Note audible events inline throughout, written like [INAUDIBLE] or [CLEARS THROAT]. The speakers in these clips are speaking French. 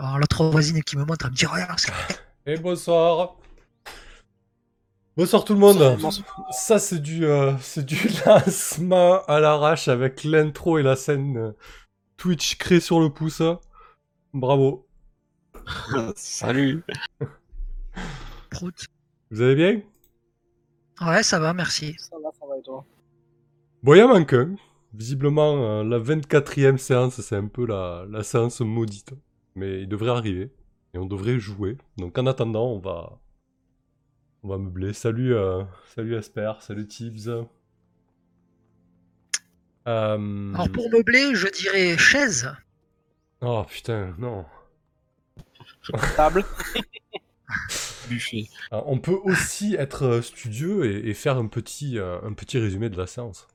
Alors, l'autre voisine qui me montre, elle me dit Regarde, Et bonsoir. Bonsoir tout le monde. Ça c'est du euh, c'est du [LAUGHS] lancement à l'arrache avec l'intro et la scène euh, Twitch créée sur le pouce. Bravo. [LAUGHS] Salut. prout. Vous allez bien? Ouais, ça va, merci. Ça va, ça va et toi? Bon, il y en manque un. Visiblement, euh, la 24e séance, c'est un peu la, la séance maudite. Mais il devrait arriver. Et on devrait jouer. Donc en attendant, on va. On va meubler. Salut, euh, salut Asper, salut Tibbs. Euh, Alors, pour meubler, je dirais chaise. Oh putain, non. Table [LAUGHS] Buffet. Euh, on peut aussi être studieux et, et faire un petit, un petit résumé de la séance.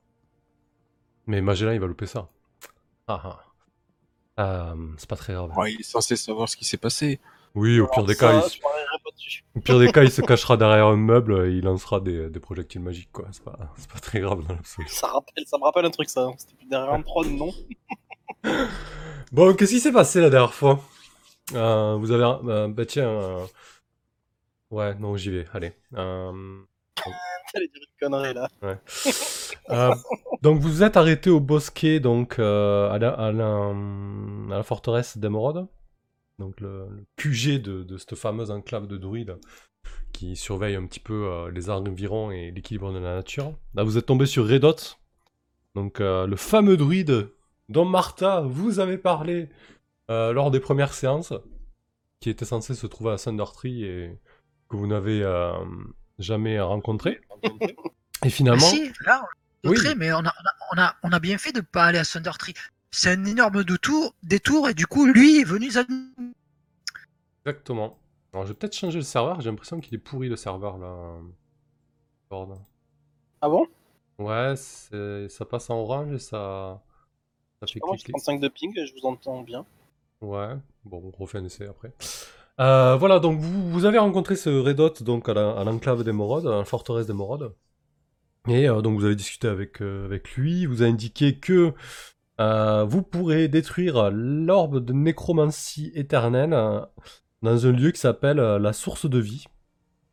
Mais Magellan, il va louper ça. Ah ah. Euh, c'est pas très grave. Ouais, il est censé savoir ce qui s'est passé. Oui, au pire des ça, cas, il. Au pire des [LAUGHS] cas, il se cachera derrière un meuble et il lancera des, des projectiles magiques, quoi. C'est pas, pas très grave dans l'absolu. Ça, rappelle, ça me rappelle un truc, ça. C'était derrière un trône, non? [LAUGHS] Bon, qu'est-ce qui s'est passé la dernière fois? Euh, Vous avez... un- euh, bah tiens... euh, Ouais, non, j'y vais, allez. Euh, [LAUGHS] T'allais dire une connerie, là. euh, donc vous êtes arrêté au bosquet, donc euh, à, la, à, la, à la forteresse d'Emeraude? Donc le, le QG de, de cette fameuse enclave de druides qui surveille un petit peu euh, les environs et l'équilibre de la nature. Là, vous êtes tombé sur Redot, donc euh, le fameux druide dont Martha vous avez parlé euh, lors des premières séances, qui était censé se trouver à Thundertree et que vous n'avez euh, jamais rencontré. Et finalement, si, là, on Oui. mais on a, on, a, on, a, bien fait de pas aller à Thundertree. C'est un énorme détour, détour, et du coup, lui est venu. Exactement. Alors, je vais peut-être changer le serveur. J'ai l'impression qu'il est pourri le serveur là. Ah bon? Ouais, ça passe en orange et ça, ça fait cliquer. 35 de ping, je vous entends bien. Ouais, bon, on refait un essai après. Euh, voilà, donc vous, vous avez rencontré ce Redot donc à la- à l'enclave d'Emeraude, à la forteresse d'Emeraude. Et euh, donc vous avez discuté avec, euh, avec lui, il vous a indiqué que vous pourrez détruire l'orbe de nécromancie éternelle euh, dans un lieu qui s'appelle euh, la source de vie.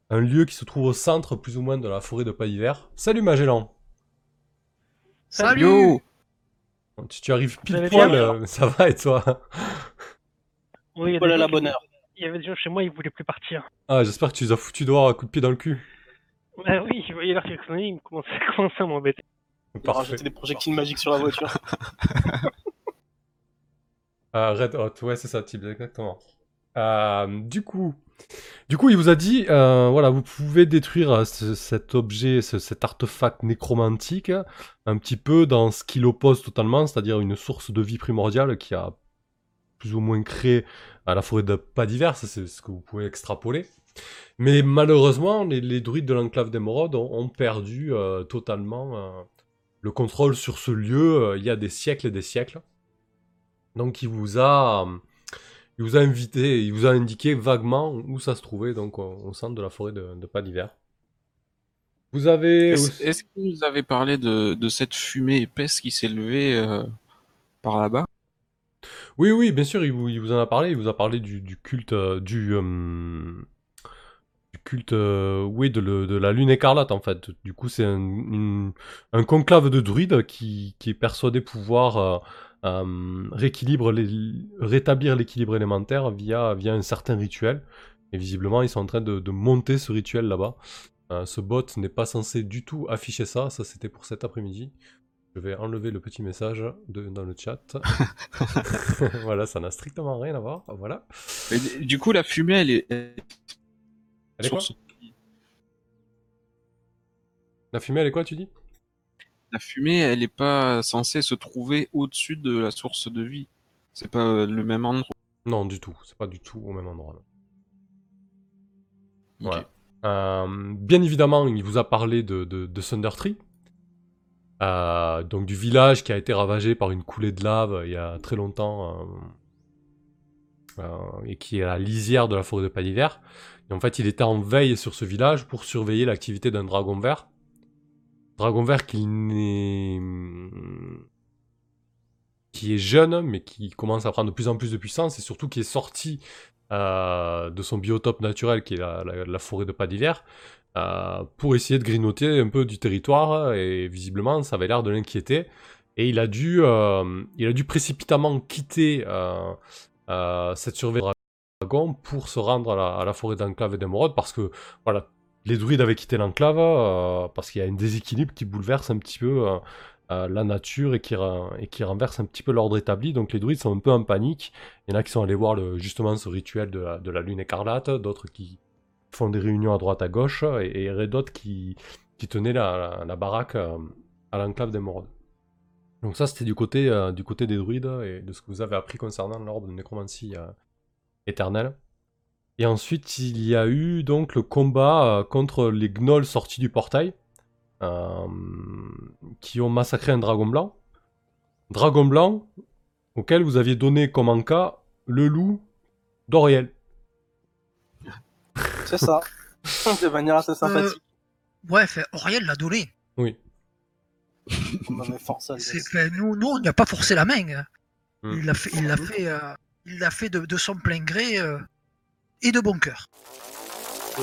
Un lieu qui se trouve au centre plus ou moins de la forêt de pas d'hiver. Salut Magellan Salut tu, tu arrives pile poil, euh, ça va et toi? Oui, il y a Voilà la bonne qui- heure. Il y avait des gens chez moi, ils voulaient plus partir. Ah, j'espère que tu les as foutu dehors à coup de pied dans le cul. Ah oui, je voyais leur klaxonner, ils commençaient, à m'embêter. Il a Parfait. rajouté des projectiles magiques sur la voiture. Ah, Red Hot, ouais, c'est ça, type, exactement. Euh, du coup, du coup, il vous a dit, euh, voilà, vous pouvez détruire euh, ce- cet objet, ce- cet artefact nécromantique, un petit peu dans ce qui l'oppose totalement, c'est-à-dire une source de vie primordiale qui a plus ou moins créé à la forêt de pas d'hiver, ça c'est ce que vous pouvez extrapoler. Mais malheureusement, les, druides de l'enclave d'Emeraude ont, perdu totalement le contrôle sur ce lieu il y a des siècles et des siècles. Donc il vous a, il vous a invité, il vous a indiqué vaguement où ça se trouvait, donc au, centre de la forêt de, de pas d'hiver. Vous avez Est-ce est-ce que vous avez parlé de, de cette fumée épaisse qui s'est levée euh, par là-bas? Oui, oui, bien sûr, il vous, il vous en a parlé. Il vous a parlé du, du culte, euh, du, euh, du culte, euh, oui, de, le- de la lune écarlate en fait. Du coup, c'est un, conclave de druides qui, qui est persuadé pouvoir euh, euh, rééquilibre les- rétablir l'équilibre élémentaire via, via un certain rituel. Et visiblement, ils sont en train de, de monter ce rituel là-bas. Euh, ce bot n'est pas censé du tout afficher ça. Ça, c'était pour cet après-midi. Je vais enlever le petit message de, dans le chat. [LAUGHS] [LAUGHS] voilà, ça n'a strictement rien à voir. Voilà. D- Du coup, la fumée, elle est. elle- est quoi La fumée, elle est quoi, tu dis? La fumée, elle est pas censée se trouver au-dessus de la source de vie. C'est pas euh, le même endroit. Non, du tout. C'est pas du tout au même endroit. Voilà. Euh, bien évidemment, il vous a parlé de, de, de Thundertree. Euh, donc du village qui a été ravagé par une coulée de lave il y a très longtemps euh, et qui est à la lisière de la forêt de Paniver. Et en fait, il était en veille sur ce village pour surveiller l'activité d'un dragon vert. Dragon vert qui est jeune, mais qui commence à prendre de plus en plus de puissance et surtout qui est sorti euh, de son biotope naturel qui est la, forêt de pas d'hiver euh, pour essayer de grignoter un peu du territoire et visiblement ça avait l'air de l'inquiéter. Et il a dû euh, il précipitamment quitter euh, cette surveillance dragon pour se rendre à la, à la forêt d'enclave et d'émeraude parce que voilà les druides avaient quitté l'enclave euh, parce qu'il y a un déséquilibre qui bouleverse un petit peu euh, euh, la nature et qui, renverse un petit peu l'ordre établi. Donc les druides sont un peu en panique. Il y en a qui sont allés voir justement ce rituel de la, lune écarlate, d'autres qui font des réunions à droite à gauche, et, d'autres qui, tenaient la, baraque à l'enclave d'émeraude. Donc ça c'était du côté, du côté des druides et de ce que vous avez appris concernant l'ordre de nécromancie éternelle. Et ensuite il y a eu donc le combat euh, contre les gnolls sortis du portail euh, qui ont massacré un dragon blanc. Dragon blanc auquel vous aviez donné comme en cas le loup d'Oriel. [LAUGHS] C'est ça. [LAUGHS] de manière assez sympathique. Ouais, fait, Auriel l'a donné. Oui. Fait, nous, nous, on n'y a pas forcé la main. hein. Hmm. Il l'a fait, il l'a fait, euh, il l'a fait de, de son plein gré euh, et de bon cœur.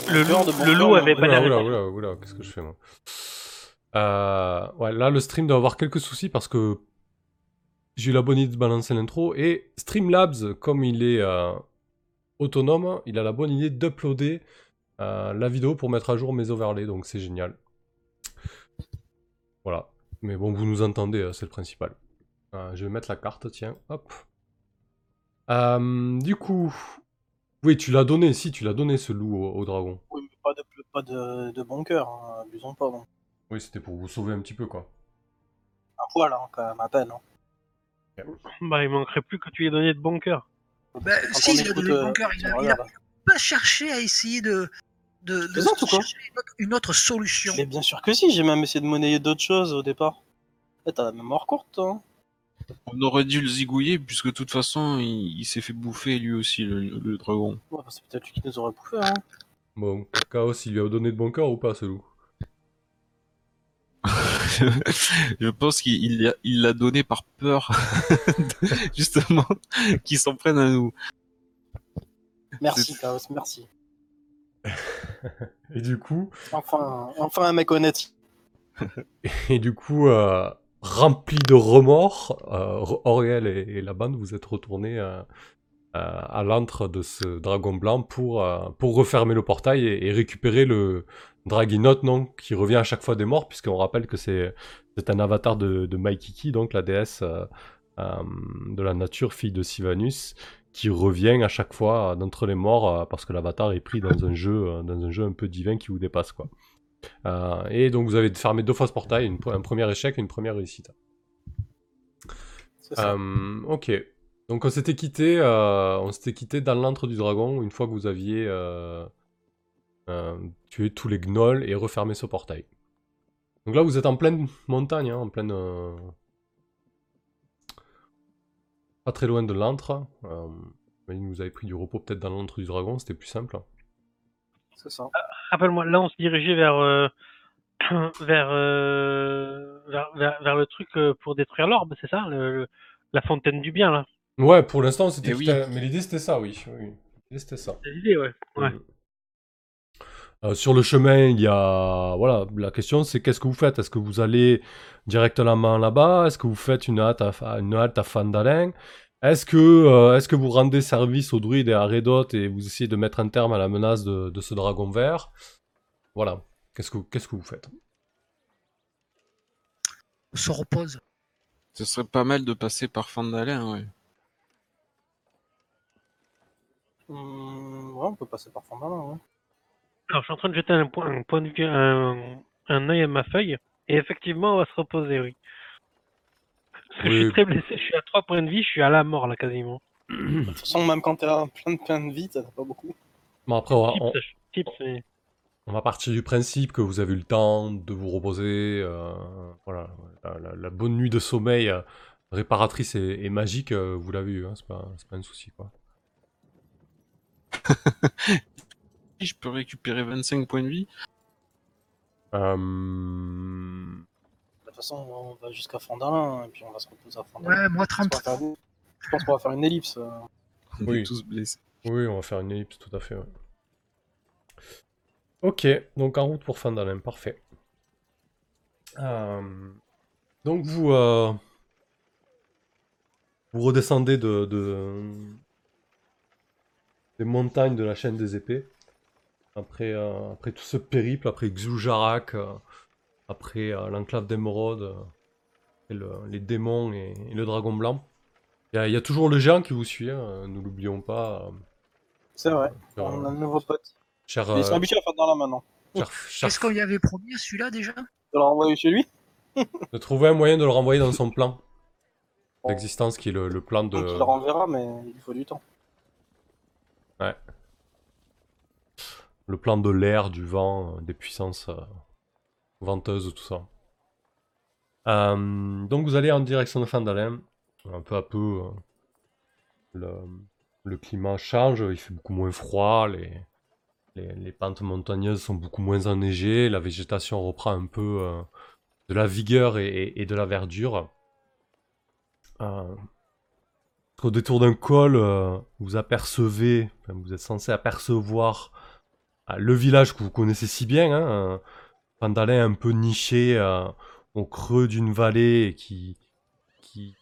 Le loup- de bon le cœur, loup mais avait pas Oula, l'air oula, oula, oula, qu'est-ce que je fais moi? Euh, Ouais, là le stream doit avoir quelques soucis parce que j'ai eu la bonne idée de balancer l'intro et Streamlabs, comme il est euh, autonome, il a la bonne idée d'uploader euh, la vidéo pour mettre à jour mes overlays, donc c'est génial. Voilà. Mais bon, vous nous entendez, c'est le principal. Euh, je vais mettre la carte, tiens, hop. Euh, du coup, oui, tu l'as donné, si, tu l'as donné ce loup au, au dragon. Oui, mais pas de, pas de, de bon cœur, hein, abusons pas. Bon. Oui, c'était pour vous sauver un petit peu, quoi. Un poil, hein, quand même, à peine. Hein. [COUGHS] Bah, il manquerait plus que tu lui aies donné de bon cœur. Ben, Quand si, il a donné de bon cœur, il a, il pas cherché à essayer de, de, de quoi chercher une autre- une autre solution. Mais bien sûr que si, j'ai même essayé de monnayer d'autres choses au départ. Eh, T'as la mémoire courte, toi. hein. On aurait dû le zigouiller, puisque de toute façon, il, il s'est fait bouffer lui aussi, le, le dragon. Ouais, c'est peut-être lui qui nous aurait bouffé. Hein. Bon, Chaos, il lui a donné de bon cœur ou pas, ce loup? [LAUGHS] Je pense qu'il il l'a il l'a donné par peur, [LAUGHS] justement, [LAUGHS] qu'ils s'en prennent à nous. Merci, Chaos, merci. Et du coup, Enfin, enfin un mec honnête. et du coup euh, rempli de remords, euh, et, la bande, vous êtes retournés euh, euh, à l'antre de ce dragon blanc pour, euh, pour refermer le portail et, récupérer le Draginote, qui revient à chaque fois des morts, puisqu'on rappelle que c'est un avatar de, Maikiki, donc la déesse de la nature, fille de Sivanus, qui revient à chaque fois d'entre les morts parce que l'avatar est pris dans un jeu, dans un jeu un peu divin qui vous dépasse, quoi. Euh, et donc vous avez fermé deux fois ce portail, une- un premier échec et une première réussite. C'est ça. Euh, ok. Donc on s'était quitté, euh, on s'était quitté dans l'antre du dragon une fois que vous aviez euh, euh, tué tous les gnolls et refermé ce portail. Donc là vous êtes en pleine montagne, hein, en pleine, euh, pas très loin de l'antre. Euh, vous avez pris du repos peut-être dans l'antre du dragon, c'était plus simple. C'est ça. Rappelle-moi, là, on se dirigeait vers, euh, [CLEARS THROAT] vers, euh, vers, vers, vers le truc euh, pour détruire l'orbe, c'est ça le- le- La fontaine du bien, là. Ouais, pour l'instant c'était Eh oui. à- mais l'idée c'était ça, oui. oui. L'idée c'était ça. C'est l'idée, ouais. ouais. Euh, sur le chemin, il y a voilà, la question c'est qu'est-ce que vous faites? Est-ce que vous allez directement là-bas? Est-ce que vous faites une halte à, une halte à Fandalin? Est-ce que euh, est-ce que vous rendez service aux druides et à Redot et vous essayez de mettre un terme à la menace de, de ce dragon vert? Voilà. Qu'est-ce que qu'est-ce que vous faites? On se repose. Ce serait pas mal de passer par Fandalin, ouais. Hum, ouais, on peut passer par Fondalin. Ouais. Alors, je suis en train de jeter un point, un point de vue, un, un œil à ma feuille. Et effectivement, on va se reposer, oui. Parce que je suis très blessé, je suis à 3 points de vie, je suis à la mort, là, quasiment. De toute façon, même quand t'es à plein de plein de vie, t'as pas beaucoup. Bon après on va- Tips, on- je- tips, mais... on va partir du principe que vous avez eu le temps de vous reposer. euh, voilà, la, la- la bonne nuit de sommeil euh, réparatrice et, et magique, euh, vous l'avez eu, hein, c'est pas, c'est pas un souci quoi. Si [LAUGHS] je peux récupérer 25 points de vie. Euh, toute façon, on va jusqu'à Fandalin, et puis on va se reposer à Fandalin. Ouais, moi Je pense 30. qu'on va faire- Je pense qu'on va faire une ellipse. euh. On Oui. est tous blessés. Oui, on va faire une ellipse, tout à fait. ouais. Ok, donc en route pour Fandalin, parfait. Euh, donc vous, euh, vous redescendez de, de- des montagnes de la chaîne des épées. Après, euh, après tout ce périple, après Xul'Jarak, euh, après euh, l'enclave d'Emeraude, euh, et le- les démons et, et le dragon blanc. Il y, a- il y a toujours le géant qui vous suit, hein, nous l'oublions pas. euh, C'est vrai, cher, on a un nouveau pote. cher, Ils sont euh, habitués à Fandalin maintenant. cher- cher- Qu'est-ce qu'on y avait promis à celui-là déjà De le renvoyer chez lui [LAUGHS] de trouver un moyen de le renvoyer dans son plan Bon. d'existence qui est le, le plan de. Donc il le renverra, mais il faut du temps. le plan de l'air, du vent, euh, des puissances euh, venteuses, tout ça. Euh, donc vous allez en direction de Fandalin. Un peu à peu, euh, le, climat change, il fait beaucoup moins froid, les, pentes montagneuses sont beaucoup moins enneigées, la végétation reprend un peu euh, de la vigueur et, de la verdure. Au détour d'un col, vous apercevez, vous êtes censé apercevoir le village que vous connaissez si bien, hein, un peu niché euh, au creux d'une vallée et qui, qui,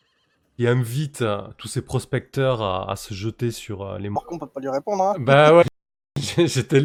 qui invite euh, tous ses prospecteurs à, à se jeter sur euh, les Par contre, on peut pas lui répondre. Hein. Bah ouais, [LAUGHS] j'étais